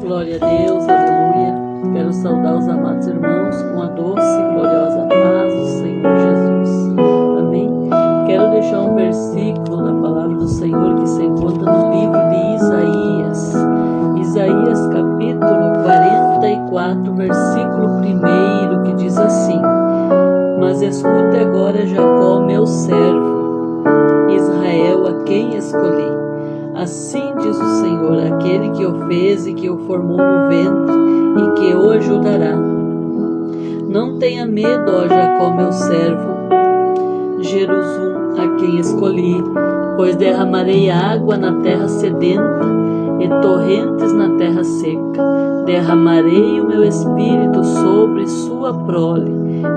Glória a Deus, aleluia. Quero saudar os amados irmãos com a doce e gloriosa paz do Senhor Jesus. Amém. Quero deixar um versículo da palavra do Senhor que se encontra no livro de Isaías. Isaías capítulo 44, versículo 1, que diz assim: Mas escute agora, Jacó, meu servo, Israel, a quem escolhi. Assim diz o Senhor, aquele que o fez e que o formou no ventre e que o ajudará. Não tenha medo, ó Jacó, meu servo, Jerusalém, a quem escolhi, pois derramarei água na terra sedenta e torrentes na terra seca. Derramarei o meu espírito sobre sua prole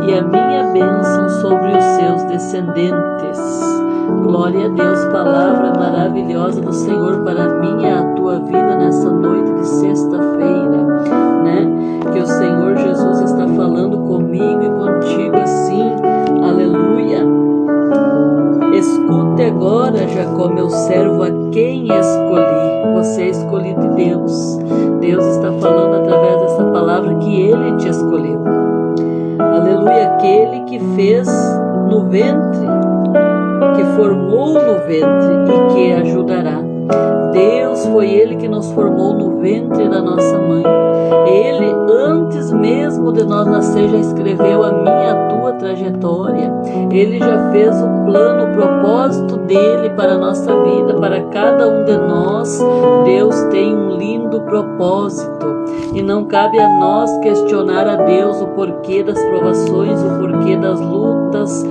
e a minha bênção sobre os seus descendentes. Glória a Deus, palavra maravilhosa do Senhor para mim e a tua vida nessa noite de sexta-feira, né? Que o Senhor Jesus está falando comigo e contigo assim, aleluia. Escute agora, Jacó, meu servo, a quem escolhi. Você é escolhido de Deus. Deus está falando através dessa palavra que Ele te escolheu. Aleluia, aquele que fez no ventre formou no ventre e que ajudará. Deus foi Ele que nos formou no ventre da nossa mãe. Ele, antes mesmo de nós nascer, já escreveu a minha, a tua trajetória. Ele já fez o plano, o propósito dele para a nossa vida, para cada um de nós. Deus tem um lindo propósito. E não cabe a nós questionar a Deus o porquê das provações, o porquê das lutas,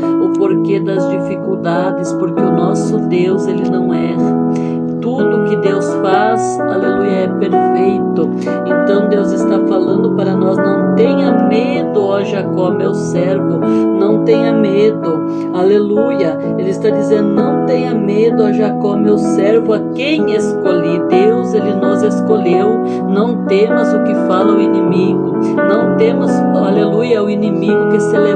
das dificuldades, porque o nosso Deus, ele não erra tudo que Deus faz, aleluia, é perfeito. Então Deus está falando para nós: não tenha medo, ó Jacó, meu servo, não tenha medo, aleluia. Ele está dizendo: não tenha medo, ó Jacó, meu servo, a quem escolhi. Deus, ele nos escolheu. Não temas o que fala o inimigo, não temas, aleluia, o inimigo que se levanta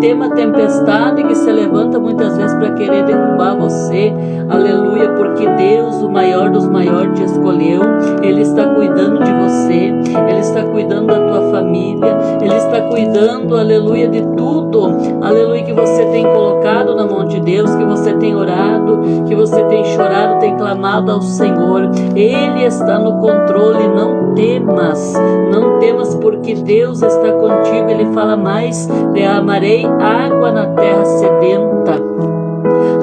tema tempestade que se levanta muitas vezes para querer derrubar você. Aleluia, porque Deus, o maior dos maiores, te escolheu. Ele está cuidando de você. Ele está cuidando da tua família. Ele está cuidando, aleluia, de tudo. Aleluia, que você tem colocado na mão de Deus, que você tem orado, que você tem chorado, tem clamado ao Senhor. Ele está no controle. Não temas. Não temas, porque Deus está. Ele fala mais de amar derramarei água na terra sedenta.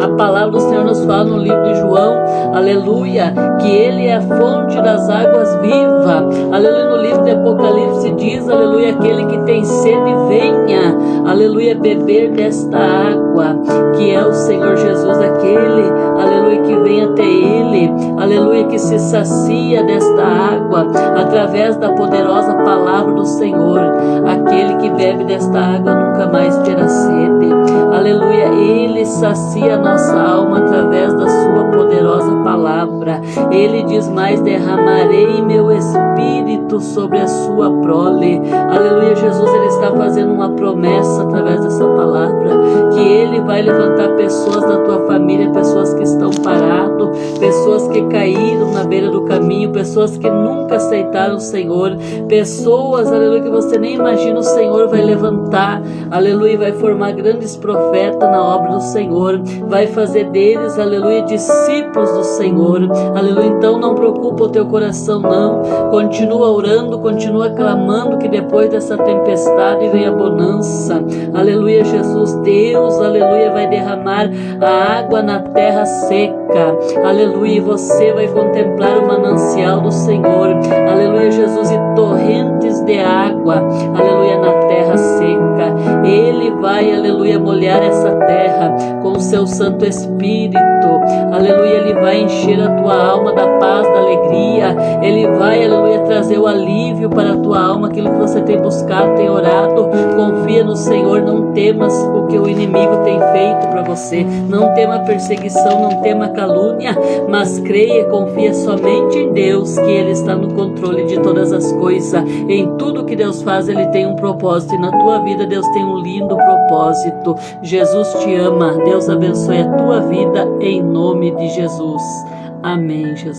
A palavra do Senhor nos fala no livro de João, aleluia, que Ele é a fonte das águas vivas. Aleluia, no livro de Apocalipse diz, aleluia, aquele que tem sede, venha, aleluia, beber desta água, que é o Senhor Jesus, aquele, aleluia, que vem até Ele, aleluia, que se sacia desta água, através da poderosa palavra do Senhor. Aquele que bebe desta água nunca mais terá sede, aleluia, Ele sacia nossa alma através da Sua poderosa palavra. Ele diz mais: derramarei meu espírito sobre a Sua prole. Aleluia, Jesus, Ele está fazendo uma promessa através dessa palavra que Ele vai levantar pessoas da tua família, pessoas que estão paradas, pessoas que caíram na beira do pessoas que nunca aceitaram o Senhor, pessoas, aleluia, que você nem imagina o Senhor vai levantar, aleluia, vai formar grandes profetas na obra do Senhor, vai fazer deles, aleluia, discípulos do Senhor. Aleluia. Então não preocupa o teu coração, não. Continua orando, continua clamando que depois dessa tempestade vem a bonança. Aleluia, Jesus. Deus, aleluia, vai derramar a água na terra seca. Aleluia. Você vai contemplar o manancial do Senhor. Aleluia, Jesus. E torrentes de água. Aleluia, na terra Ele vai, aleluia, molhar essa terra com o seu Santo Espírito. Aleluia, Ele vai encher a tua alma da paz, da alegria. Ele vai, aleluia, trazer o alívio para a tua alma, aquilo que você tem buscado, tem orado. Confia no Senhor, não temas o que o inimigo tem feito para você. Não tema perseguição, não tema calúnia, mas creia, confia somente em Deus, que Ele está no controle de todas as coisas. Em tudo que Deus faz, Ele tem um propósito. E na tua vida, Deus tem um lindo propósito. Jesus te ama. Deus abençoe a tua vida em nome de Jesus. Amém, Jesus.